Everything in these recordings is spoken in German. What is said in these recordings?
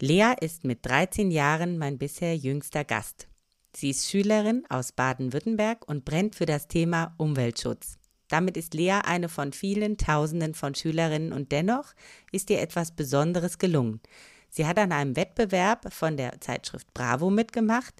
Lea ist mit 13 Jahren mein bisher jüngster Gast. Sie ist Schülerin aus Baden-Württemberg und brennt für das Thema Umweltschutz. Damit ist Lea eine von vielen Tausenden von Schülerinnen und dennoch ist ihr etwas Besonderes gelungen. Sie hat an einem Wettbewerb von der Zeitschrift Bravo mitgemacht,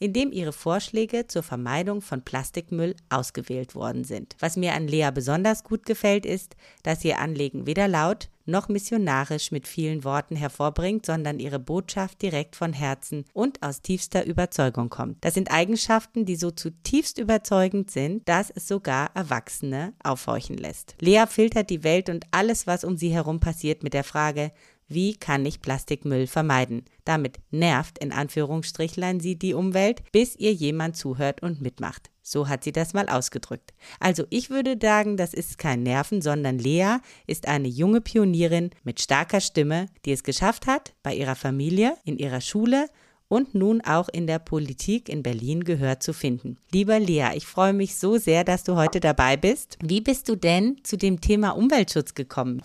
in dem ihre Vorschläge zur Vermeidung von Plastikmüll ausgewählt worden sind. Was mir an Lea besonders gut gefällt, ist, dass ihr Anliegen weder laut noch missionarisch mit vielen Worten hervorbringt, sondern ihre Botschaft direkt von Herzen und aus tiefster Überzeugung kommt. Das sind Eigenschaften, die so zutiefst überzeugend sind, dass es sogar Erwachsene aufhorchen lässt. Lea filtert die Welt und alles, was um sie herum passiert, mit der Frage, wie kann ich Plastikmüll vermeiden? Damit nervt in Anführungsstrichlein sie die Umwelt, bis ihr jemand zuhört und mitmacht. So hat sie das mal ausgedrückt. Also ich würde sagen, das ist kein Nerven, sondern Lea ist eine junge Pionierin mit starker Stimme, die es geschafft hat, bei ihrer Familie, in ihrer Schule und nun auch in der Politik in Berlin Gehör zu finden. Lieber Lea, ich freue mich so sehr, dass du heute dabei bist. Wie bist du denn zu dem Thema Umweltschutz gekommen?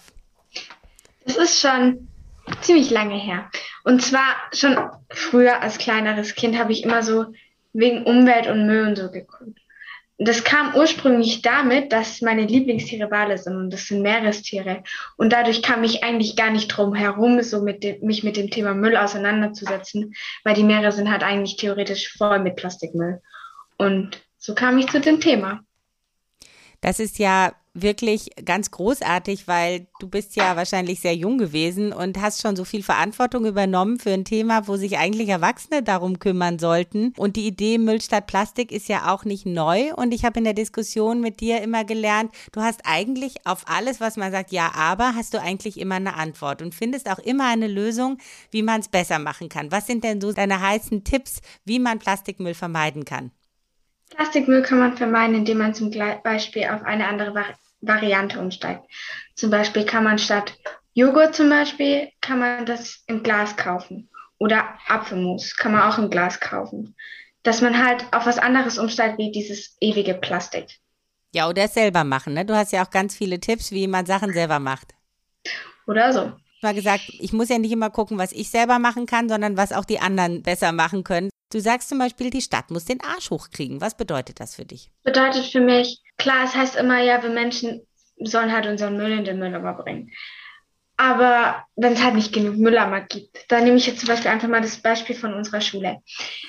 Das ist schon ziemlich lange her. Und zwar schon früher als kleineres Kind habe ich immer so wegen Umwelt und Müll und so geguckt. Das kam ursprünglich damit, dass meine Lieblingstiere Wale sind und das sind Meerestiere. Und dadurch kam ich eigentlich gar nicht drum herum, so mit dem, mich mit dem Thema Müll auseinanderzusetzen, weil die Meere sind halt eigentlich theoretisch voll mit Plastikmüll. Und so kam ich zu dem Thema. Das ist ja wirklich ganz großartig, weil du bist ja wahrscheinlich sehr jung gewesen und hast schon so viel Verantwortung übernommen für ein Thema, wo sich eigentlich Erwachsene darum kümmern sollten. Und die Idee Müll statt Plastik ist ja auch nicht neu. Und ich habe in der Diskussion mit dir immer gelernt, du hast eigentlich auf alles, was man sagt, ja, aber, hast du eigentlich immer eine Antwort und findest auch immer eine Lösung, wie man es besser machen kann. Was sind denn so deine heißen Tipps, wie man Plastikmüll vermeiden kann? Plastikmüll kann man vermeiden, indem man zum Beispiel auf eine andere Variante umsteigt. Zum Beispiel kann man statt Joghurt zum Beispiel, kann man das im Glas kaufen. Oder Apfelmus kann man auch im Glas kaufen. Dass man halt auf was anderes umsteigt, wie dieses ewige Plastik. Ja, oder es selber machen. Ne? Du hast ja auch ganz viele Tipps, wie man Sachen selber macht. Oder so. Mal gesagt, ich muss ja nicht immer gucken, was ich selber machen kann, sondern was auch die anderen besser machen können. Du sagst zum Beispiel, die Stadt muss den Arsch hochkriegen. Was bedeutet das für dich? Bedeutet für mich, klar, es heißt immer, ja, wir Menschen sollen halt unseren Müll in den Mülleimer bringen. Aber wenn es halt nicht genug Mülleimer gibt, dann nehme ich jetzt zum Beispiel einfach mal das Beispiel von unserer Schule.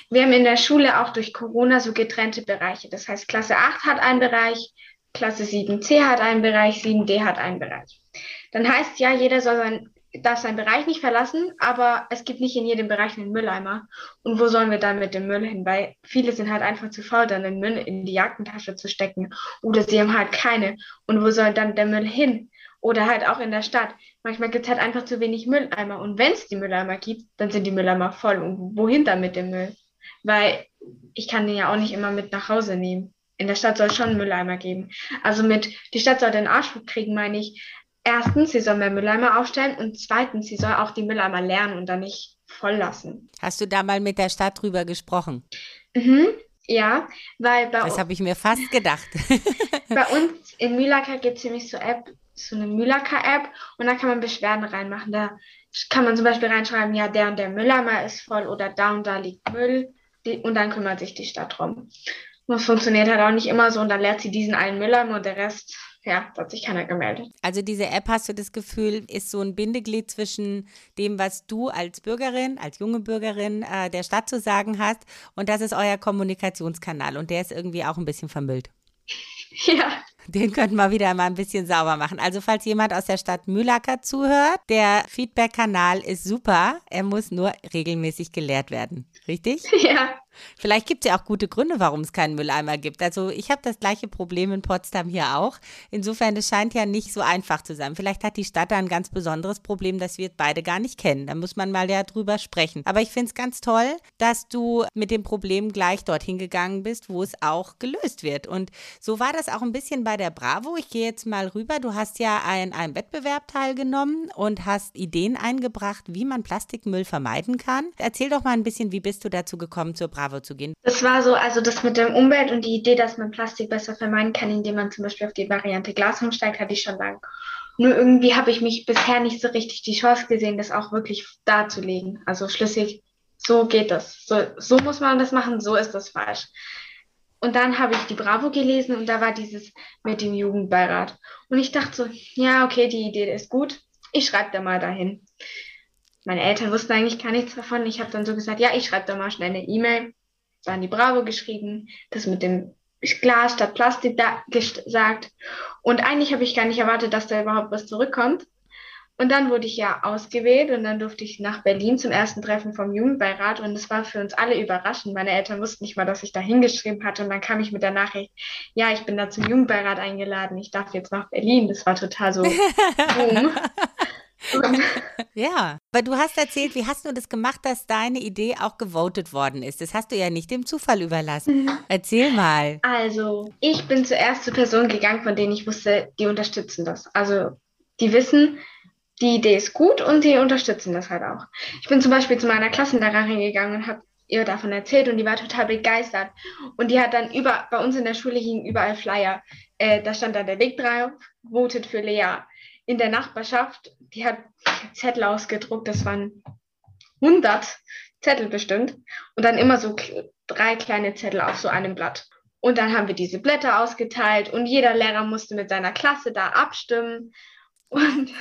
Wir haben in der Schule auch durch Corona so getrennte Bereiche. Das heißt, Klasse 8 hat einen Bereich, Klasse 7c hat einen Bereich, 7d hat einen Bereich. Dann heißt ja, jeder soll sein darf seinen Bereich nicht verlassen, aber es gibt nicht in jedem Bereich einen Mülleimer. Und wo sollen wir dann mit dem Müll hin? Weil viele sind halt einfach zu faul, dann den Müll in die Jackentasche zu stecken. Oder sie haben halt keine. Und wo soll dann der Müll hin? Oder halt auch in der Stadt. Manchmal gibt es halt einfach zu wenig Mülleimer. Und wenn es die Mülleimer gibt, dann sind die Mülleimer voll. Und wohin dann mit dem Müll? Weil ich kann den ja auch nicht immer mit nach Hause nehmen. In der Stadt soll es schon Mülleimer geben. Also mit, die Stadt soll den Arsch kriegen, meine ich erstens, sie soll mehr Mülleimer aufstellen und zweitens, sie soll auch die Mülleimer lernen und dann nicht voll lassen. Hast du da mal mit der Stadt drüber gesprochen? Mhm, ja, weil bei Das habe ich mir fast gedacht. bei uns in Mühlacker gibt es nämlich so App, so eine Mühlacker-App und da kann man Beschwerden reinmachen. Da kann man zum Beispiel reinschreiben, ja, der und der Mülleimer ist voll oder da und da liegt Müll und dann kümmert sich die Stadt drum. Das funktioniert halt auch nicht immer so und dann leert sie diesen einen Mülleimer und der Rest ja, da hat sich keiner gemeldet. Also diese App, hast du das Gefühl, ist so ein Bindeglied zwischen dem, was du als Bürgerin, als junge Bürgerin äh, der Stadt zu sagen hast und das ist euer Kommunikationskanal und der ist irgendwie auch ein bisschen vermüllt. Ja. Den könnten wir wieder mal ein bisschen sauber machen. Also falls jemand aus der Stadt Mühlacker zuhört, der Feedback-Kanal ist super. Er muss nur regelmäßig geleert werden. Richtig? Ja. Vielleicht gibt es ja auch gute Gründe, warum es keinen Mülleimer gibt. Also ich habe das gleiche Problem in Potsdam hier auch. Insofern, es scheint ja nicht so einfach zu sein. Vielleicht hat die Stadt da ein ganz besonderes Problem, das wir beide gar nicht kennen. Da muss man mal ja drüber sprechen. Aber ich finde es ganz toll, dass du mit dem Problem gleich dorthin gegangen bist, wo es auch gelöst wird. Und so war das auch ein bisschen bei der Bravo. Ich gehe jetzt mal rüber. Du hast ja an einem Wettbewerb teilgenommen und hast Ideen eingebracht, wie man Plastikmüll vermeiden kann. Erzähl doch mal ein bisschen, wie bist du dazu gekommen, zur Bravo zu gehen? Das war so, also das mit der Umwelt und die Idee, dass man Plastik besser vermeiden kann, indem man zum Beispiel auf die Variante Glas umsteigt, hatte ich schon lange. Nur irgendwie habe ich mich bisher nicht so richtig die Chance gesehen, das auch wirklich darzulegen. Also schlüssig, so geht das. So, so muss man das machen, so ist das falsch. Und dann habe ich die Bravo gelesen und da war dieses mit dem Jugendbeirat. Und ich dachte so, ja, okay, die Idee ist gut. Ich schreibe da mal dahin. Meine Eltern wussten eigentlich gar nichts davon. Ich habe dann so gesagt, ja, ich schreibe da mal schnell eine E-Mail. An die Bravo geschrieben, das mit dem Glas statt Plastik da gesagt. Und eigentlich habe ich gar nicht erwartet, dass da überhaupt was zurückkommt. Und dann wurde ich ja ausgewählt und dann durfte ich nach Berlin zum ersten Treffen vom Jugendbeirat und es war für uns alle überraschend. Meine Eltern wussten nicht mal, dass ich da hingeschrieben hatte und dann kam ich mit der Nachricht, ja, ich bin da zum Jugendbeirat eingeladen, ich darf jetzt nach Berlin. Das war total so boom. ja, weil du hast erzählt, wie hast du das gemacht, dass deine Idee auch gewotet worden ist? Das hast du ja nicht dem Zufall überlassen. Mhm. Erzähl mal. Also, ich bin zuerst zur Person gegangen, von denen ich wusste, die unterstützen das. Also, die wissen, die Idee ist gut und die unterstützen das halt auch. Ich bin zum Beispiel zu meiner Klassenlehrerin gegangen und habe ihr davon erzählt und die war total begeistert. Und die hat dann über, bei uns in der Schule hingen überall Flyer. Äh, da stand dann der Weg drauf, votet für Lea in der Nachbarschaft, die hat Zettel ausgedruckt, das waren 100 Zettel bestimmt und dann immer so drei kleine Zettel auf so einem Blatt. Und dann haben wir diese Blätter ausgeteilt und jeder Lehrer musste mit seiner Klasse da abstimmen. Und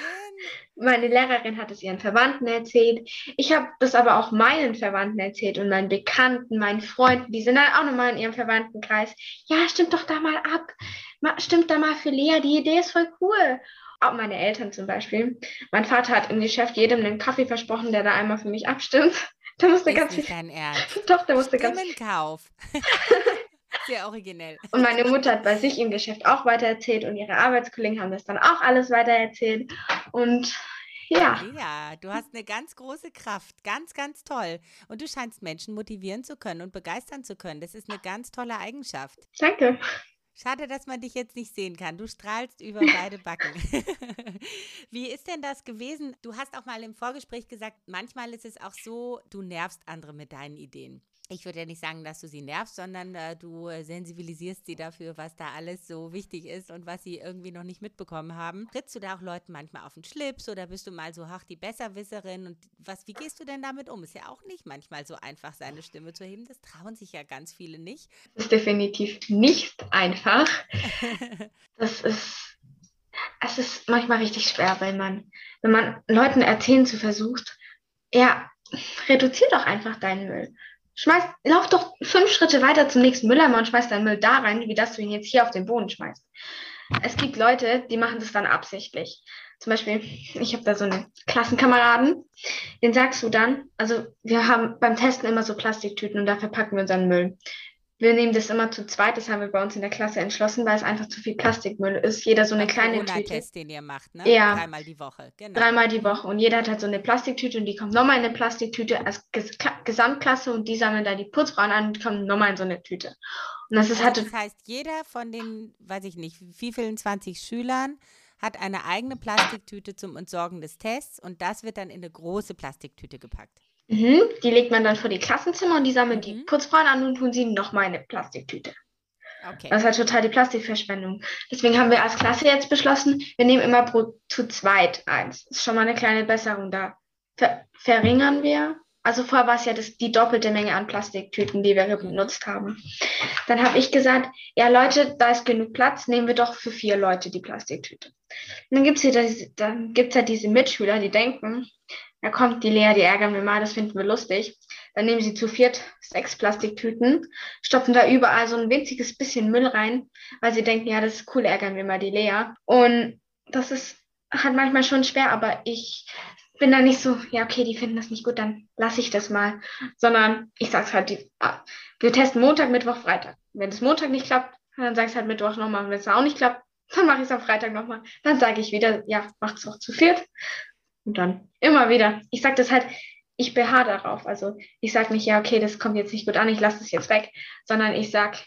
meine Lehrerin hat es ihren Verwandten erzählt. Ich habe das aber auch meinen Verwandten erzählt und meinen Bekannten, meinen Freunden, die sind dann auch nochmal in ihrem Verwandtenkreis. Ja, stimmt doch da mal ab. Stimmt da mal für Lea, die Idee ist voll cool. Auch meine Eltern zum Beispiel. Mein Vater hat im Geschäft jedem einen Kaffee versprochen, der da einmal für mich abstimmt. Da musste ist ganz viel. Dein Ernst. Doch, der musste ganz Kauf. Sehr originell. Und meine Mutter hat bei sich im Geschäft auch weitererzählt und ihre Arbeitskollegen haben das dann auch alles weitererzählt. Und ja. Ja, du hast eine ganz große Kraft. Ganz, ganz toll. Und du scheinst Menschen motivieren zu können und begeistern zu können. Das ist eine ganz tolle Eigenschaft. Danke. Schade, dass man dich jetzt nicht sehen kann. Du strahlst über beide Backen. Wie ist denn das gewesen? Du hast auch mal im Vorgespräch gesagt, manchmal ist es auch so, du nervst andere mit deinen Ideen ich würde ja nicht sagen, dass du sie nervst, sondern äh, du sensibilisierst sie dafür, was da alles so wichtig ist und was sie irgendwie noch nicht mitbekommen haben. Trittst du da auch Leuten manchmal auf den Schlips oder bist du mal so, ach, die Besserwisserin und was, wie gehst du denn damit um? Ist ja auch nicht manchmal so einfach, seine Stimme zu heben. Das trauen sich ja ganz viele nicht. Das ist definitiv nicht einfach. das ist, es ist manchmal richtig schwer, weil man, wenn man Leuten erzählen zu versucht, ja, reduziert doch einfach deinen Müll schmeiß, lauf doch fünf Schritte weiter zum nächsten Mülleimer und schmeiß deinen Müll da rein, wie dass du ihn jetzt hier auf den Boden schmeißt. Es gibt Leute, die machen das dann absichtlich. Zum Beispiel, ich habe da so einen Klassenkameraden, den sagst du dann, also wir haben beim Testen immer so Plastiktüten und da verpacken wir unseren Müll wir nehmen das immer zu zweit, das haben wir bei uns in der Klasse entschlossen, weil es einfach zu viel Plastikmüll ist. Jeder so eine kleine Tüte. Test, den ihr macht, ne? Ja. Dreimal die Woche, genau. Dreimal die Woche. Und jeder hat halt so eine Plastiktüte und die kommt nochmal in eine Plastiktüte als Ges Gesamtklasse und die sammeln da die Putzfrauen an und kommen nochmal in so eine Tüte. Und das ist halt. Das heißt, jeder von den, weiß ich nicht, wie vielen 20 Schülern hat eine eigene Plastiktüte zum Entsorgen des Tests und das wird dann in eine große Plastiktüte gepackt. Mhm, die legt man dann vor die Klassenzimmer und die sammeln mhm. die Putzfrauen an und tun sie nochmal in eine Plastiktüte. Okay. Das ist halt total die Plastikverschwendung. Deswegen haben wir als Klasse jetzt beschlossen, wir nehmen immer pro, zu zweit eins. Das ist schon mal eine kleine Besserung. Da ver verringern wir. Also vorher war es ja das, die doppelte Menge an Plastiktüten, die wir benutzt haben. Dann habe ich gesagt, ja Leute, da ist genug Platz, nehmen wir doch für vier Leute die Plastiktüte. Und dann gibt es halt diese Mitschüler, die denken, da kommt die Lea, die ärgern wir mal, das finden wir lustig. Dann nehmen sie zu viert sechs Plastiktüten, stopfen da überall so ein winziges bisschen Müll rein, weil sie denken, ja, das ist cool, ärgern wir mal die Lea. Und das ist halt manchmal schon schwer, aber ich bin dann nicht so, ja, okay, die finden das nicht gut, dann lasse ich das mal. Sondern ich sage es halt, die, ah, wir testen Montag, Mittwoch, Freitag. Wenn es Montag nicht klappt, dann sage ich es halt Mittwoch nochmal. Wenn es auch nicht klappt, dann mache ich es am Freitag nochmal. Dann sage ich wieder, ja, mach es auch zu viert. Und dann immer wieder. Ich sage das halt, ich beharre darauf. Also ich sage nicht, ja, okay, das kommt jetzt nicht gut an, ich lasse es jetzt weg, sondern ich sage,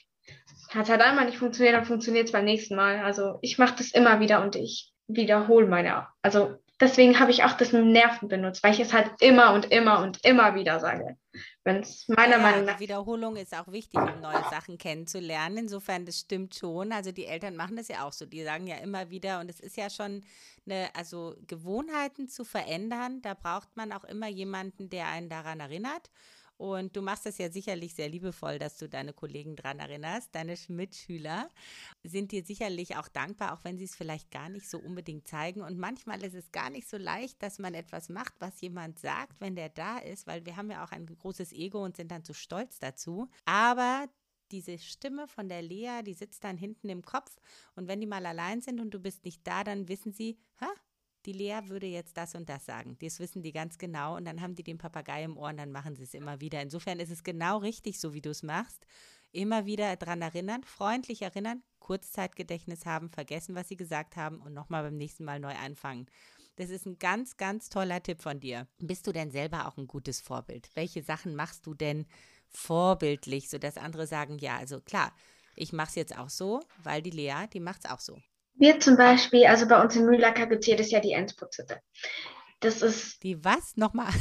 hat halt einmal nicht funktioniert, dann funktioniert es beim nächsten Mal. Also ich mache das immer wieder und ich wiederhole meine, also deswegen habe ich auch das mit Nerven benutzt, weil ich es halt immer und immer und immer wieder sage. Wenn es meiner ja, Meinung nach. Wiederholung ist auch wichtig, um neue Sachen kennenzulernen. Insofern, das stimmt schon. Also die Eltern machen das ja auch so. Die sagen ja immer wieder, und es ist ja schon eine, also Gewohnheiten zu verändern, da braucht man auch immer jemanden, der einen daran erinnert. Und du machst das ja sicherlich sehr liebevoll, dass du deine Kollegen daran erinnerst. Deine Mitschüler sind dir sicherlich auch dankbar, auch wenn sie es vielleicht gar nicht so unbedingt zeigen. Und manchmal ist es gar nicht so leicht, dass man etwas macht, was jemand sagt, wenn der da ist, weil wir haben ja auch ein großes Ego und sind dann zu stolz dazu. Aber diese Stimme von der Lea, die sitzt dann hinten im Kopf und wenn die mal allein sind und du bist nicht da, dann wissen sie, ha, die Lea würde jetzt das und das sagen. Das wissen die ganz genau und dann haben die den Papagei im Ohr und dann machen sie es immer wieder. Insofern ist es genau richtig, so wie du es machst. Immer wieder daran erinnern, freundlich erinnern, Kurzzeitgedächtnis haben, vergessen, was sie gesagt haben und nochmal beim nächsten Mal neu anfangen. Das ist ein ganz, ganz toller Tipp von dir. Bist du denn selber auch ein gutes Vorbild? Welche Sachen machst du denn vorbildlich, sodass andere sagen, ja, also klar, ich mache es jetzt auch so, weil die Lea, die macht es auch so. Wir zum Beispiel, also bei uns in Mühlacker gibt es jedes Jahr die Ensputzitte. Das ist. Die was? Nochmal.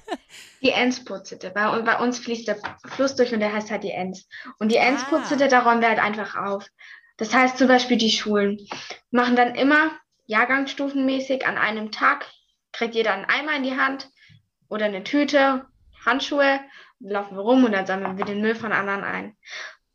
die Ensputzitte. Bei, bei uns fließt der Fluss durch und der heißt halt die Enz. Und die ah. da räumen wir halt einfach auf. Das heißt zum Beispiel die Schulen machen dann immer jahrgangsstufenmäßig an einem Tag, kriegt jeder einen Eimer in die Hand oder eine Tüte, Handschuhe, laufen wir rum und dann sammeln wir den Müll von anderen ein.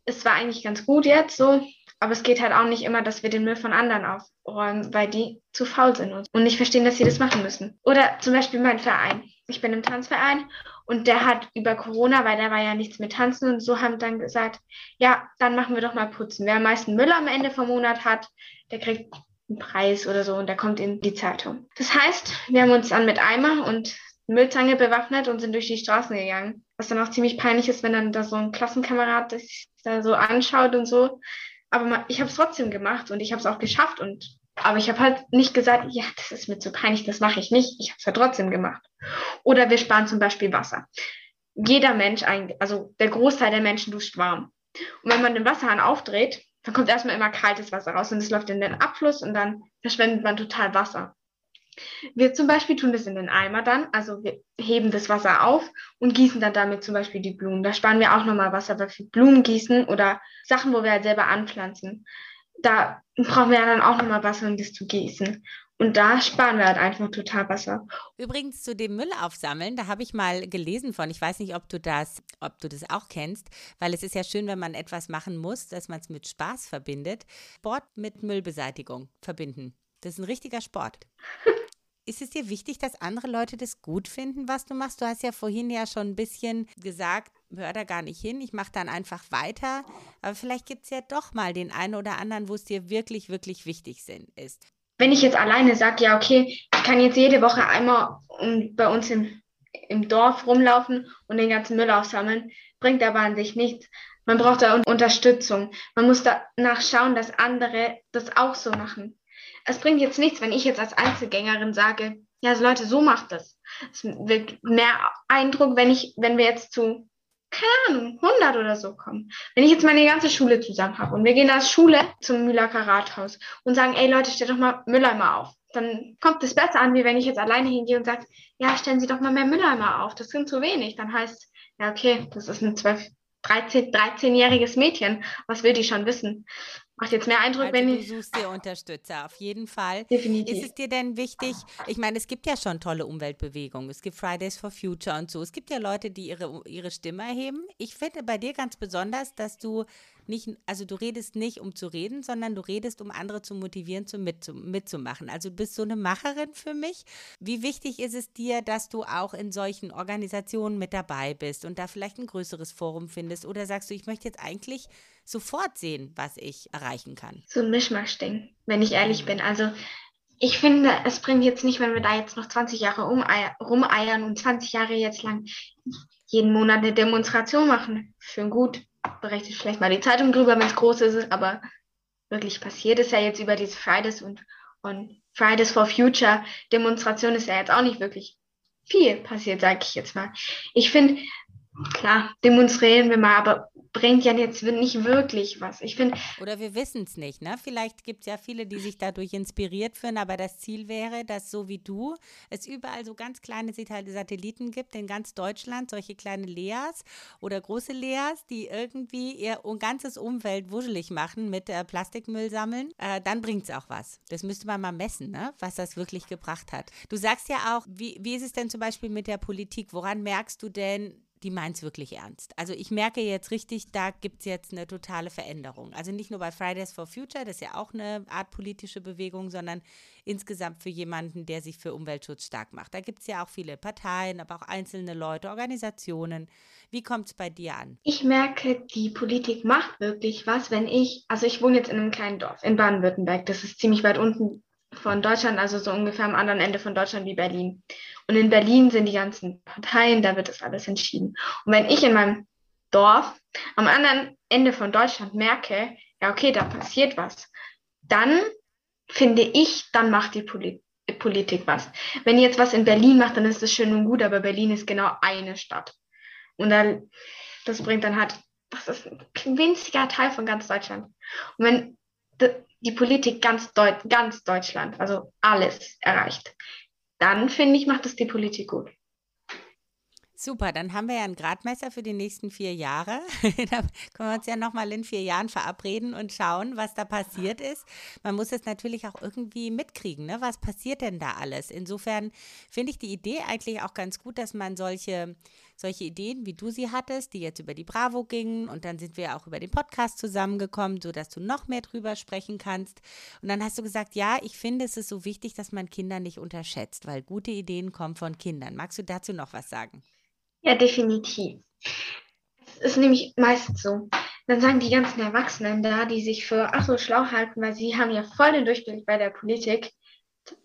Es war eigentlich ganz gut jetzt so, aber es geht halt auch nicht immer, dass wir den Müll von anderen aufräumen, weil die zu faul sind und nicht verstehen, dass sie das machen müssen. Oder zum Beispiel mein Verein. Ich bin im Tanzverein und der hat über Corona, weil da war ja nichts mit Tanzen und so, haben dann gesagt, ja, dann machen wir doch mal Putzen. Wer am meisten Müll am Ende vom Monat hat, der kriegt einen Preis oder so und der kommt in die Zeitung. Das heißt, wir haben uns dann mit Eimer und Müllzange bewaffnet und sind durch die Straßen gegangen. Was dann auch ziemlich peinlich ist, wenn dann da so ein Klassenkamerad sich da so anschaut und so. Aber ich habe es trotzdem gemacht und ich habe es auch geschafft. Und aber ich habe halt nicht gesagt, ja, das ist mir zu peinlich, das mache ich nicht. Ich habe es ja trotzdem gemacht. Oder wir sparen zum Beispiel Wasser. Jeder Mensch, also der Großteil der Menschen duscht warm. Und wenn man den Wasserhahn aufdreht, dann kommt erstmal immer kaltes Wasser raus und es läuft in den Abfluss und dann verschwendet man total Wasser. Wir zum Beispiel tun das in den Eimer dann, also wir heben das Wasser auf und gießen dann damit zum Beispiel die Blumen. Da sparen wir auch nochmal Wasser, weil für Blumen gießen oder Sachen, wo wir halt selber anpflanzen, da brauchen wir dann auch nochmal Wasser, um das zu gießen. Und da sparen wir halt einfach total Wasser. Übrigens zu dem Müll aufsammeln, da habe ich mal gelesen von, ich weiß nicht, ob du das, ob du das auch kennst, weil es ist ja schön, wenn man etwas machen muss, dass man es mit Spaß verbindet. Sport mit Müllbeseitigung verbinden. Das ist ein richtiger Sport. ist es dir wichtig, dass andere Leute das gut finden, was du machst? Du hast ja vorhin ja schon ein bisschen gesagt, hör da gar nicht hin, ich mache dann einfach weiter. Aber vielleicht gibt es ja doch mal den einen oder anderen, wo es dir wirklich, wirklich wichtig sind, ist. Wenn ich jetzt alleine sage, ja, okay, ich kann jetzt jede Woche einmal bei uns im, im Dorf rumlaufen und den ganzen Müll aufsammeln, bringt aber an sich nichts. Man braucht da Unterstützung. Man muss danach schauen, dass andere das auch so machen es bringt jetzt nichts, wenn ich jetzt als Einzelgängerin sage, ja, also Leute, so macht das. Es wird mehr Eindruck, wenn ich, wenn wir jetzt zu, keine Ahnung, 100 oder so kommen. Wenn ich jetzt meine ganze Schule zusammen habe und wir gehen als Schule zum Mühlacker Rathaus und sagen, ey Leute, stellt doch mal Mülleimer auf. Dann kommt es besser an, wie wenn ich jetzt alleine hingehe und sage, ja, stellen Sie doch mal mehr Mülleimer auf. Das sind zu wenig. Dann heißt, ja, okay, das ist ein 12, 13, 13-jähriges Mädchen. Was will die schon wissen? Macht jetzt mehr Eindruck, also wenn ich. Du suchst dir Unterstützer, auf jeden Fall. Definitiv. Ist es dir denn wichtig? Ich meine, es gibt ja schon tolle Umweltbewegungen. Es gibt Fridays for Future und so. Es gibt ja Leute, die ihre, ihre Stimme erheben. Ich finde bei dir ganz besonders, dass du nicht, also du redest nicht, um zu reden, sondern du redest, um andere zu motivieren, zu mit, mitzumachen. Also du bist so eine Macherin für mich. Wie wichtig ist es dir, dass du auch in solchen Organisationen mit dabei bist und da vielleicht ein größeres Forum findest? Oder sagst du, ich möchte jetzt eigentlich sofort sehen, was ich erreichen kann? So ein Mischmasch-Ding, wenn ich ehrlich bin. Also Ich finde, es bringt jetzt nicht, wenn wir da jetzt noch 20 Jahre rumeiern und 20 Jahre jetzt lang jeden Monat eine Demonstration machen. Schön gut. Berichtet vielleicht mal die Zeitung drüber, wenn es groß ist, aber wirklich passiert ist ja jetzt über diese Fridays und, und Fridays for Future Demonstration ist ja jetzt auch nicht wirklich viel passiert, sage ich jetzt mal. Ich finde, klar, demonstrieren wir mal, aber bringt ja jetzt nicht wirklich was. Ich finde. Oder wir wissen es nicht, ne? Vielleicht gibt es ja viele, die sich dadurch inspiriert fühlen, aber das Ziel wäre, dass so wie du es überall so ganz kleine Satelliten gibt, in ganz Deutschland, solche kleine Leas oder große Leas, die irgendwie ihr ganzes Umfeld wuschelig machen mit äh, Plastikmüll sammeln, äh, dann bringt es auch was. Das müsste man mal messen, ne? was das wirklich gebracht hat. Du sagst ja auch, wie, wie ist es denn zum Beispiel mit der Politik? Woran merkst du denn, die meint es wirklich ernst. Also ich merke jetzt richtig, da gibt es jetzt eine totale Veränderung. Also nicht nur bei Fridays for Future, das ist ja auch eine Art politische Bewegung, sondern insgesamt für jemanden, der sich für Umweltschutz stark macht. Da gibt es ja auch viele Parteien, aber auch einzelne Leute, Organisationen. Wie kommt es bei dir an? Ich merke, die Politik macht wirklich was, wenn ich, also ich wohne jetzt in einem kleinen Dorf in Baden-Württemberg, das ist ziemlich weit unten von Deutschland, also so ungefähr am anderen Ende von Deutschland wie Berlin. Und in Berlin sind die ganzen Parteien, da wird das alles entschieden. Und wenn ich in meinem Dorf am anderen Ende von Deutschland merke, ja, okay, da passiert was, dann finde ich, dann macht die Poli Politik was. Wenn jetzt was in Berlin macht, dann ist das schön und gut, aber Berlin ist genau eine Stadt. Und dann, das bringt dann halt, das ist ein winziger Teil von ganz Deutschland. Und wenn die Politik ganz, Deut ganz Deutschland, also alles erreicht, dann finde ich, macht es die Politik gut. Super, dann haben wir ja ein Gradmesser für die nächsten vier Jahre. da können wir uns ja nochmal in vier Jahren verabreden und schauen, was da passiert ist. Man muss es natürlich auch irgendwie mitkriegen, ne? was passiert denn da alles. Insofern finde ich die Idee eigentlich auch ganz gut, dass man solche, solche Ideen, wie du sie hattest, die jetzt über die Bravo gingen und dann sind wir auch über den Podcast zusammengekommen, sodass du noch mehr drüber sprechen kannst. Und dann hast du gesagt, ja, ich finde, es ist so wichtig, dass man Kinder nicht unterschätzt, weil gute Ideen kommen von Kindern. Magst du dazu noch was sagen? Ja, definitiv. Es ist nämlich meistens so. Dann sagen die ganzen Erwachsenen da, die sich für ach so schlau halten, weil sie haben ja voll den Durchblick bei der Politik.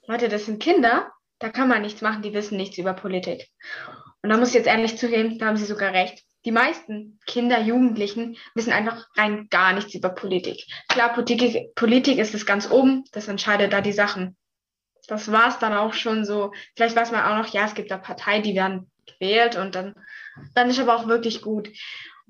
Leute, das sind Kinder, da kann man nichts machen, die wissen nichts über Politik. Und da muss ich jetzt ehrlich zugeben, da haben sie sogar recht. Die meisten Kinder, Jugendlichen wissen einfach rein gar nichts über Politik. Klar, Politik, Politik ist es ganz oben, das entscheidet da die Sachen. Das war es dann auch schon so. Vielleicht weiß man auch noch, ja, es gibt da Parteien, die werden gewählt und dann, dann ist aber auch wirklich gut.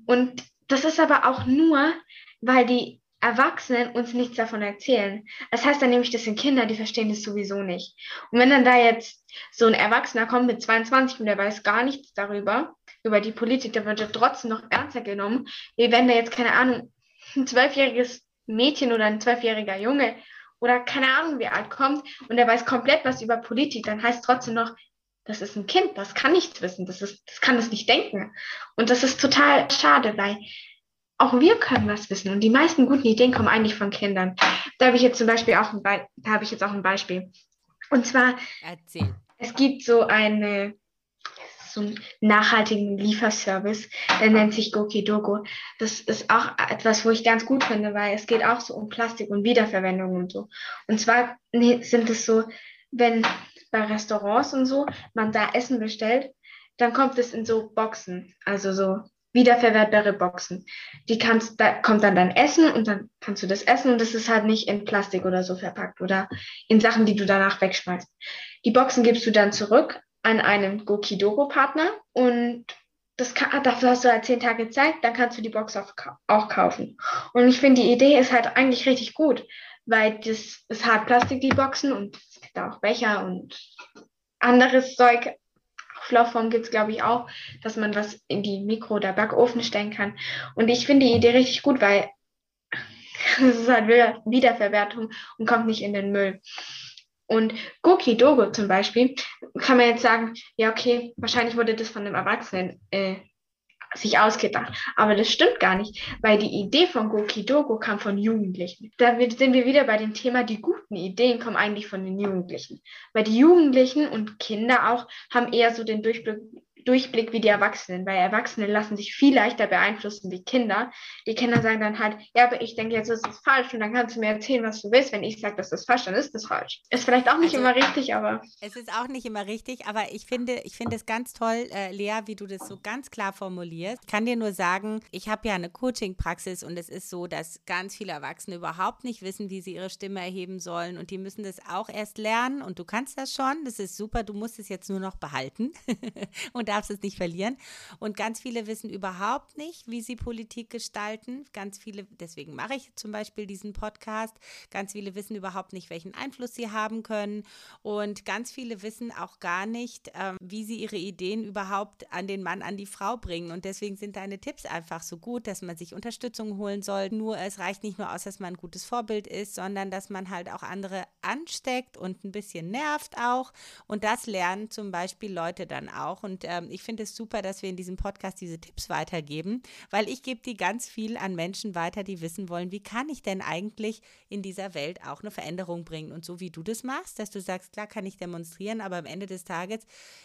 Und das ist aber auch nur, weil die Erwachsenen uns nichts davon erzählen. Das heißt dann nämlich, das sind Kinder, die verstehen das sowieso nicht. Und wenn dann da jetzt so ein Erwachsener kommt mit 22 und der weiß gar nichts darüber, über die Politik, der wird er trotzdem noch ernster genommen, wie wenn da jetzt, keine Ahnung, ein zwölfjähriges Mädchen oder ein zwölfjähriger Junge oder keine Ahnung wie alt kommt und der weiß komplett was über Politik, dann heißt trotzdem noch, das ist ein Kind, das kann nichts wissen, das, ist, das kann das nicht denken. Und das ist total schade, weil auch wir können was wissen. Und die meisten guten Ideen kommen eigentlich von Kindern. Da habe ich jetzt zum Beispiel auch ein, Be da habe ich jetzt auch ein Beispiel. Und zwar, Erzähl. es gibt so eine so einen nachhaltigen Lieferservice, der nennt sich Gokidogo. Das ist auch etwas, wo ich ganz gut finde, weil es geht auch so um Plastik und Wiederverwendung und so. Und zwar sind es so, wenn bei Restaurants und so man da Essen bestellt, dann kommt es in so Boxen, also so wiederverwertbare Boxen. Die kannst, da kommt dann dein Essen und dann kannst du das essen und das ist halt nicht in Plastik oder so verpackt oder in Sachen, die du danach wegschmeißt. Die Boxen gibst du dann zurück an einen Gokidoro-Partner und das kann, dafür hast du halt zehn Tage Zeit, dann kannst du die Box auch, auch kaufen. Und ich finde, die Idee ist halt eigentlich richtig gut, weil das ist hart Plastik, die Boxen und es gibt auch Becher und anderes Zeug. Auflaufform gibt es, glaube ich, auch, dass man was in die Mikro- oder Backofen stellen kann. Und ich finde die Idee richtig gut, weil es ist halt Wiederverwertung und kommt nicht in den Müll. Und Goki Dogo zum Beispiel, kann man jetzt sagen, ja, okay, wahrscheinlich wurde das von einem Erwachsenen äh, sich ausgedacht. Aber das stimmt gar nicht, weil die Idee von Goki Dogo kam von Jugendlichen. Da sind wir wieder bei dem Thema, die guten Ideen kommen eigentlich von den Jugendlichen. Weil die Jugendlichen und Kinder auch haben eher so den Durchblick, Durchblick wie die Erwachsenen, weil Erwachsene lassen sich viel leichter beeinflussen wie Kinder. Die Kinder sagen dann halt, ja, aber ich denke jetzt, das ist falsch und dann kannst du mir erzählen, was du willst. Wenn ich sage, das ist falsch, dann ist das falsch. Ist vielleicht auch nicht also, immer richtig, aber. Es ist auch nicht immer richtig, aber ich finde, ich finde es ganz toll, äh, Lea, wie du das so ganz klar formulierst. Ich kann dir nur sagen, ich habe ja eine Coaching-Praxis und es ist so, dass ganz viele Erwachsene überhaupt nicht wissen, wie sie ihre Stimme erheben sollen und die müssen das auch erst lernen und du kannst das schon. Das ist super, du musst es jetzt nur noch behalten und darfst es nicht verlieren. Und ganz viele wissen überhaupt nicht, wie sie Politik gestalten. Ganz viele, deswegen mache ich zum Beispiel diesen Podcast. Ganz viele wissen überhaupt nicht, welchen Einfluss sie haben können. Und ganz viele wissen auch gar nicht, ähm, wie sie ihre Ideen überhaupt an den Mann, an die Frau bringen. Und deswegen sind deine Tipps einfach so gut, dass man sich Unterstützung holen soll. Nur es reicht nicht nur aus, dass man ein gutes Vorbild ist, sondern dass man halt auch andere ansteckt und ein bisschen nervt auch. Und das lernen zum Beispiel Leute dann auch. Und ähm, ich finde es super, dass wir in diesem Podcast diese Tipps weitergeben, weil ich gebe die ganz viel an Menschen weiter, die wissen wollen, wie kann ich denn eigentlich in dieser Welt auch eine Veränderung bringen. Und so wie du das machst, dass du sagst, klar kann ich demonstrieren, aber am Ende des Tages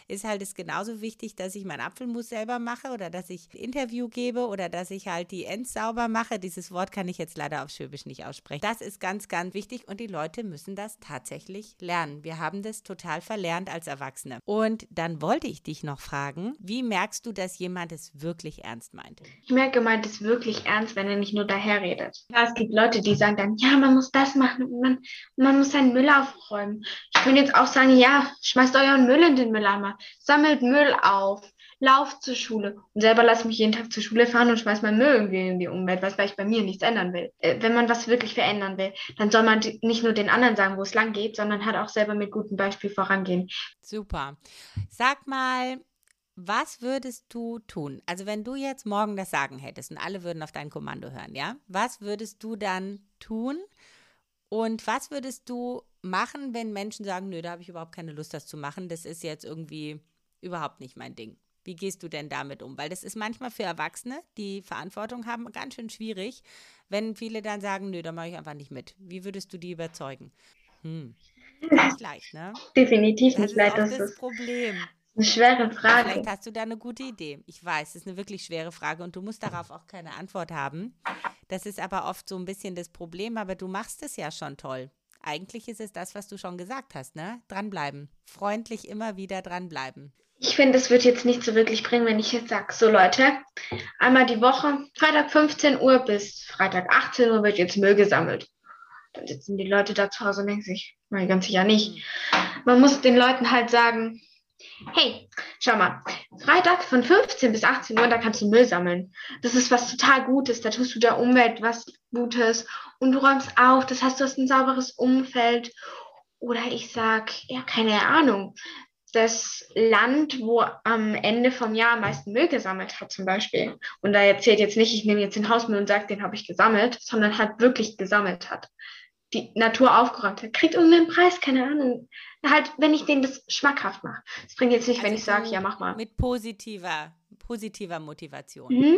ist halt es genauso wichtig, dass ich meinen Apfelmus selber mache oder dass ich Interview gebe oder dass ich halt die Ends sauber mache. Dieses Wort kann ich jetzt leider auf Schwäbisch nicht aussprechen. Das ist ganz, ganz wichtig und die Leute müssen das tatsächlich lernen. Wir haben das total verlernt als Erwachsene. Und dann wollte ich dich noch fragen, wie merkst du, dass jemand es wirklich ernst meint? Ich merke, meint es wirklich ernst, wenn er nicht nur daherredet. Ja, es gibt Leute, die sagen dann, ja, man muss das machen, man, man muss seinen Müll aufräumen. Ich könnte jetzt auch sagen, ja, schmeißt euren Müll in den Mülleimer, sammelt Müll auf, lauft zur Schule. Und selber lasse mich jeden Tag zur Schule fahren und schmeiß meinen Müll irgendwie in die Umwelt, was weil ich bei mir nichts ändern will. Äh, wenn man was wirklich verändern will, dann soll man nicht nur den anderen sagen, wo es lang geht, sondern halt auch selber mit gutem Beispiel vorangehen. Super. Sag mal, was würdest du tun? Also wenn du jetzt morgen das Sagen hättest und alle würden auf dein Kommando hören, ja? Was würdest du dann tun? Und was würdest du machen, wenn Menschen sagen, nö, da habe ich überhaupt keine Lust, das zu machen. Das ist jetzt irgendwie überhaupt nicht mein Ding. Wie gehst du denn damit um? Weil das ist manchmal für Erwachsene, die Verantwortung haben, ganz schön schwierig, wenn viele dann sagen, nö, da mache ich einfach nicht mit. Wie würdest du die überzeugen? Hm. Nicht leicht, ne? Definitiv das nicht leicht. Das ist das Problem. Eine schwere Frage. Vielleicht hast du da eine gute Idee. Ich weiß, es ist eine wirklich schwere Frage und du musst darauf auch keine Antwort haben. Das ist aber oft so ein bisschen das Problem, aber du machst es ja schon toll. Eigentlich ist es das, was du schon gesagt hast, ne? Dranbleiben. Freundlich immer wieder dranbleiben. Ich finde, es wird jetzt nicht so wirklich bringen, wenn ich jetzt sage, so Leute, einmal die Woche, Freitag 15 Uhr bis Freitag 18 Uhr wird jetzt Müll gesammelt. Dann sitzen die Leute da zu Hause und denken sich, nein, ganz sicher nicht. Mhm. Man muss den Leuten halt sagen, hey, schau mal, Freitag von 15 bis 18 Uhr, da kannst du Müll sammeln. Das ist was total Gutes, da tust du der Umwelt was Gutes und du räumst auf, das heißt, du hast ein sauberes Umfeld. Oder ich sag, ja, keine Ahnung, das Land, wo am Ende vom Jahr am meisten Müll gesammelt hat, zum Beispiel. Und da erzählt jetzt nicht, ich nehme jetzt den Hausmüll und sage, den habe ich gesammelt, sondern halt wirklich gesammelt hat. Die Natur aufgeräumt hat, kriegt irgendeinen Preis, keine Ahnung halt, wenn ich denen das schmackhaft mache. Es bringt jetzt nicht, also wenn ich sage, ja, mach mal. Mit positiver, positiver Motivation. Mhm.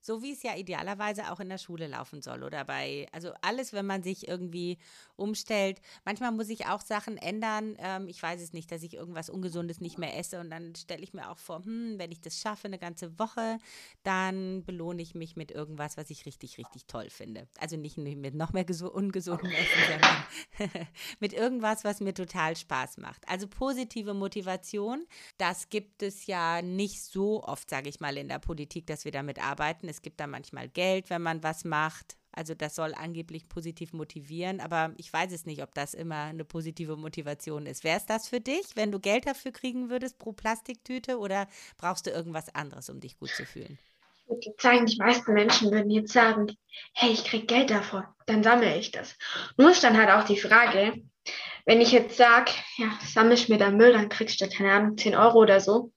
So wie es ja idealerweise auch in der Schule laufen soll oder bei, also alles, wenn man sich irgendwie umstellt. Manchmal muss ich auch Sachen ändern. Ähm, ich weiß es nicht, dass ich irgendwas Ungesundes nicht mehr esse und dann stelle ich mir auch vor, hm, wenn ich das schaffe, eine ganze Woche, dann belohne ich mich mit irgendwas, was ich richtig, richtig toll finde. Also nicht mit noch mehr ungesundem Essen, sondern mit irgendwas, was mir total Spaß macht. Also positive Motivation, das gibt es ja nicht so oft, sage ich mal, in der Politik, dass wir damit arbeiten. Es gibt da manchmal Geld, wenn man was macht. Also das soll angeblich positiv motivieren, aber ich weiß es nicht, ob das immer eine positive Motivation ist. Wäre es das für dich, wenn du Geld dafür kriegen würdest pro Plastiktüte oder brauchst du irgendwas anderes, um dich gut zu fühlen? Ich würde die meisten Menschen würden jetzt sagen, hey, ich kriege Geld davor, dann sammle ich das. Nur ist dann halt auch die Frage, wenn ich jetzt sage, ja, sammle ich mir da Müll, dann kriegst du, keine Ahnung, 10 Euro oder so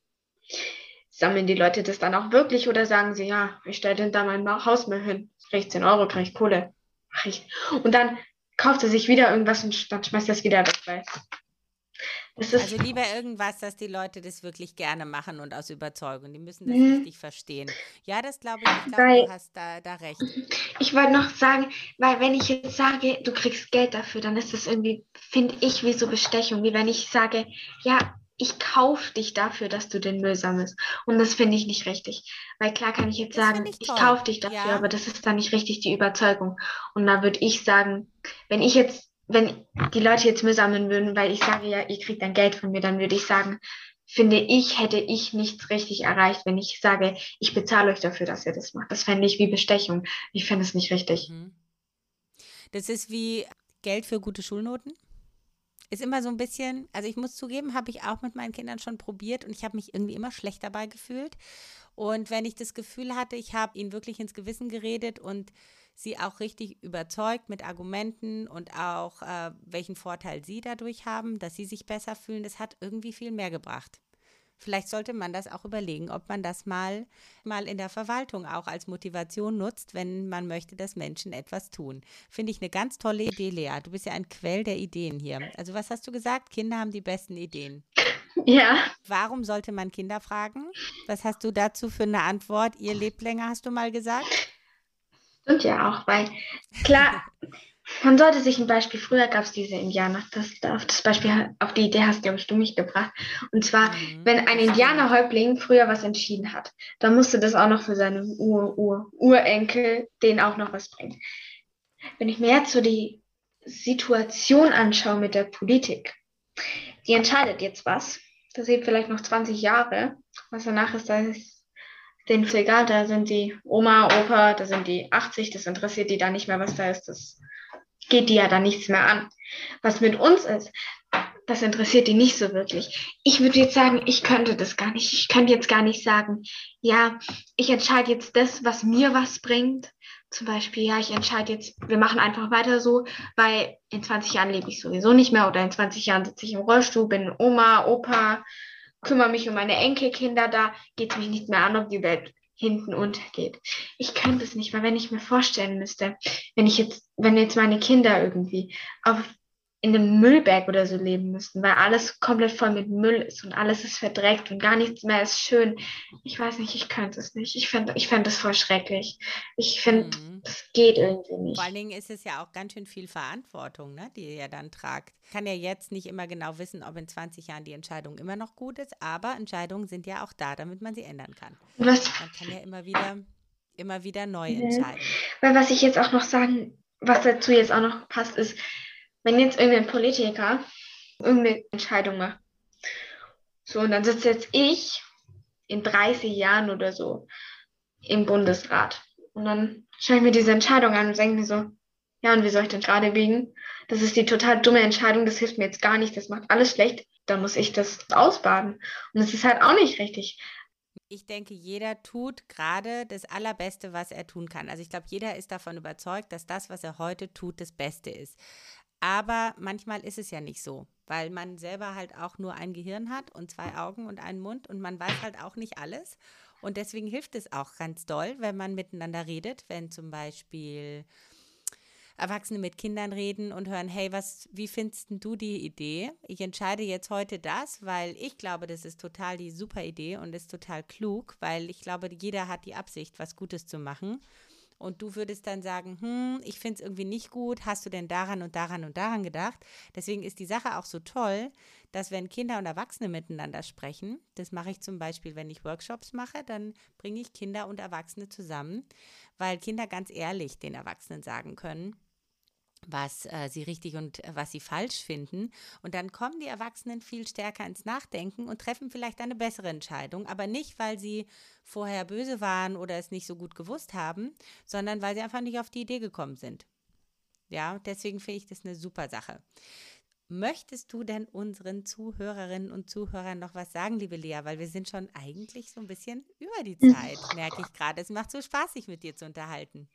sammeln die Leute das dann auch wirklich oder sagen sie, ja, ich stelle denn da mein Hausmüll hin, kriege ich 10 Euro, kriege ich Kohle. Mach ich. Und dann kauft er sich wieder irgendwas und dann schmeißt er es wieder weg. Weil also lieber irgendwas, dass die Leute das wirklich gerne machen und aus Überzeugung. Die müssen das mhm. richtig verstehen. Ja, das glaube ich. Ich glaube, du hast da, da recht. Ich wollte noch sagen, weil wenn ich jetzt sage, du kriegst Geld dafür, dann ist das irgendwie, finde ich, wie so Bestechung. Wie wenn ich sage, ja, ich kaufe dich dafür, dass du den Müll sammelst. Und das finde ich nicht richtig. Weil klar kann ich jetzt das sagen, ich, ich kaufe dich dafür, ja. aber das ist dann nicht richtig die Überzeugung. Und da würde ich sagen, wenn ich jetzt, wenn die Leute jetzt Müll sammeln würden, weil ich sage ja, ihr kriegt dann Geld von mir, dann würde ich sagen, finde ich, hätte ich nichts richtig erreicht, wenn ich sage, ich bezahle euch dafür, dass ihr das macht. Das fände ich wie Bestechung. Ich finde es nicht richtig. Mhm. Das ist wie Geld für gute Schulnoten? Ist immer so ein bisschen, also ich muss zugeben, habe ich auch mit meinen Kindern schon probiert und ich habe mich irgendwie immer schlecht dabei gefühlt. Und wenn ich das Gefühl hatte, ich habe ihnen wirklich ins Gewissen geredet und sie auch richtig überzeugt mit Argumenten und auch äh, welchen Vorteil sie dadurch haben, dass sie sich besser fühlen, das hat irgendwie viel mehr gebracht. Vielleicht sollte man das auch überlegen, ob man das mal, mal in der Verwaltung auch als Motivation nutzt, wenn man möchte, dass Menschen etwas tun. Finde ich eine ganz tolle Idee, Lea. Du bist ja ein Quell der Ideen hier. Also was hast du gesagt? Kinder haben die besten Ideen. Ja. Warum sollte man Kinder fragen? Was hast du dazu für eine Antwort? Ihr lebt länger, hast du mal gesagt? Stimmt ja auch, weil klar, man sollte sich ein Beispiel, früher gab es diese Indianer, das, auf das Beispiel, auf die Idee hast, glaube ich, du mich gebracht. Und zwar, mhm. wenn ein Indianerhäuptling früher was entschieden hat, dann musste das auch noch für seine Ur-Ur-Urenkel denen auch noch was bringen. Wenn ich mir jetzt so die Situation anschaue mit der Politik, die entscheidet jetzt was, das sieht vielleicht noch 20 Jahre, was danach ist, da ist denen egal, da sind die Oma, Opa, da sind die 80, das interessiert die da nicht mehr, was da ist, das geht die ja dann nichts mehr an. Was mit uns ist, das interessiert die nicht so wirklich. Ich würde jetzt sagen, ich könnte das gar nicht. Ich könnte jetzt gar nicht sagen, ja, ich entscheide jetzt das, was mir was bringt. Zum Beispiel, ja, ich entscheide jetzt, wir machen einfach weiter so, weil in 20 Jahren lebe ich sowieso nicht mehr oder in 20 Jahren sitze ich im Rollstuhl, bin Oma, Opa, kümmere mich um meine Enkelkinder, da geht es mich nicht mehr an, ob die Welt hinten untergeht. Ich könnte es nicht, weil wenn ich mir vorstellen müsste, wenn ich jetzt, wenn jetzt meine Kinder irgendwie auf in einem Müllberg oder so leben müssten, weil alles komplett voll mit Müll ist und alles ist verdreckt und gar nichts mehr ist schön. Ich weiß nicht, ich könnte es nicht. Ich fände ich fänd das voll schrecklich. Ich finde, mhm. das geht irgendwie nicht. Vor allen Dingen ist es ja auch ganz schön viel Verantwortung, ne, die ihr dann tragt. Ich kann ja jetzt nicht immer genau wissen, ob in 20 Jahren die Entscheidung immer noch gut ist, aber Entscheidungen sind ja auch da, damit man sie ändern kann. Was? Man kann ja immer wieder, immer wieder neu mhm. entscheiden. Weil was ich jetzt auch noch sagen, was dazu jetzt auch noch passt, ist, wenn jetzt irgendein Politiker irgendeine Entscheidung macht, so, und dann sitze jetzt ich in 30 Jahren oder so im Bundesrat. Und dann schaue ich mir diese Entscheidung an und denke mir so, ja, und wie soll ich denn gerade biegen? Das ist die total dumme Entscheidung, das hilft mir jetzt gar nicht, das macht alles schlecht. Dann muss ich das ausbaden. Und das ist halt auch nicht richtig. Ich denke, jeder tut gerade das Allerbeste, was er tun kann. Also ich glaube, jeder ist davon überzeugt, dass das, was er heute tut, das Beste ist. Aber manchmal ist es ja nicht so, weil man selber halt auch nur ein Gehirn hat und zwei Augen und einen Mund und man weiß halt auch nicht alles. Und deswegen hilft es auch ganz doll, wenn man miteinander redet, wenn zum Beispiel Erwachsene mit Kindern reden und hören, hey, was, wie findest du die Idee? Ich entscheide jetzt heute das, weil ich glaube, das ist total die super Idee und ist total klug, weil ich glaube, jeder hat die Absicht, was Gutes zu machen und du würdest dann sagen, hm, ich finde es irgendwie nicht gut, hast du denn daran und daran und daran gedacht? Deswegen ist die Sache auch so toll, dass wenn Kinder und Erwachsene miteinander sprechen, das mache ich zum Beispiel, wenn ich Workshops mache, dann bringe ich Kinder und Erwachsene zusammen, weil Kinder ganz ehrlich den Erwachsenen sagen können, was äh, sie richtig und äh, was sie falsch finden. Und dann kommen die Erwachsenen viel stärker ins Nachdenken und treffen vielleicht eine bessere Entscheidung, aber nicht, weil sie vorher böse waren oder es nicht so gut gewusst haben, sondern weil sie einfach nicht auf die Idee gekommen sind. Ja, deswegen finde ich das eine super Sache. Möchtest du denn unseren Zuhörerinnen und Zuhörern noch was sagen, liebe Lea? Weil wir sind schon eigentlich so ein bisschen über die Zeit, merke ich gerade. Es macht so Spaß, sich mit dir zu unterhalten.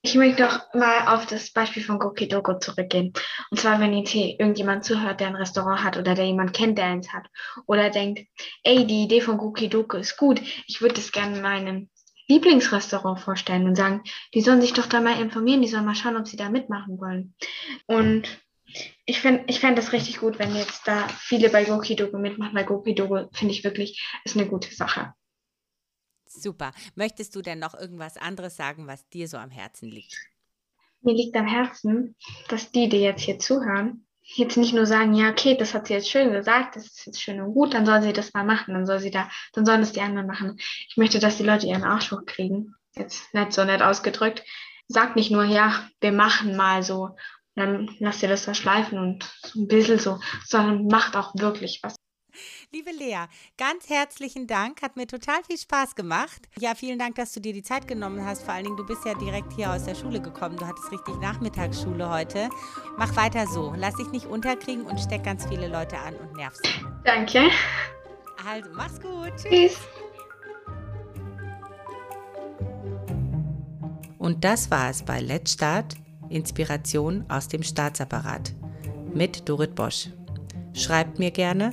Ich möchte doch mal auf das Beispiel von Gokidoko zurückgehen. Und zwar, wenn jetzt hier irgendjemand zuhört, der ein Restaurant hat oder der jemand kennt, der eins hat. Oder denkt, ey, die Idee von Gokidoko ist gut. Ich würde das gerne meinem Lieblingsrestaurant vorstellen und sagen, die sollen sich doch da mal informieren, die sollen mal schauen, ob sie da mitmachen wollen. Und ich finde ich fänd das richtig gut, wenn jetzt da viele bei Gokidoko mitmachen, weil Gokidoko, finde ich wirklich, ist eine gute Sache. Super. Möchtest du denn noch irgendwas anderes sagen, was dir so am Herzen liegt? Mir liegt am Herzen, dass die, die jetzt hier zuhören, jetzt nicht nur sagen, ja, okay, das hat sie jetzt schön gesagt, das ist jetzt schön und gut, dann soll sie das mal machen, dann soll sie da, dann sollen es die anderen machen. Ich möchte, dass die Leute ihren Arsch hochkriegen. Jetzt nicht so nett ausgedrückt. Sag nicht nur, ja, wir machen mal so, dann lasst ihr das da schleifen und so ein bisschen so, sondern macht auch wirklich was. Liebe Lea, ganz herzlichen Dank. Hat mir total viel Spaß gemacht. Ja, vielen Dank, dass du dir die Zeit genommen hast. Vor allen Dingen, du bist ja direkt hier aus der Schule gekommen. Du hattest richtig Nachmittagsschule heute. Mach weiter so. Lass dich nicht unterkriegen und steck ganz viele Leute an und nerv sie. Danke. Also, mach's gut. Tschüss. Und das war es bei Let's Start, Inspiration aus dem Staatsapparat mit Dorit Bosch. Schreibt mir gerne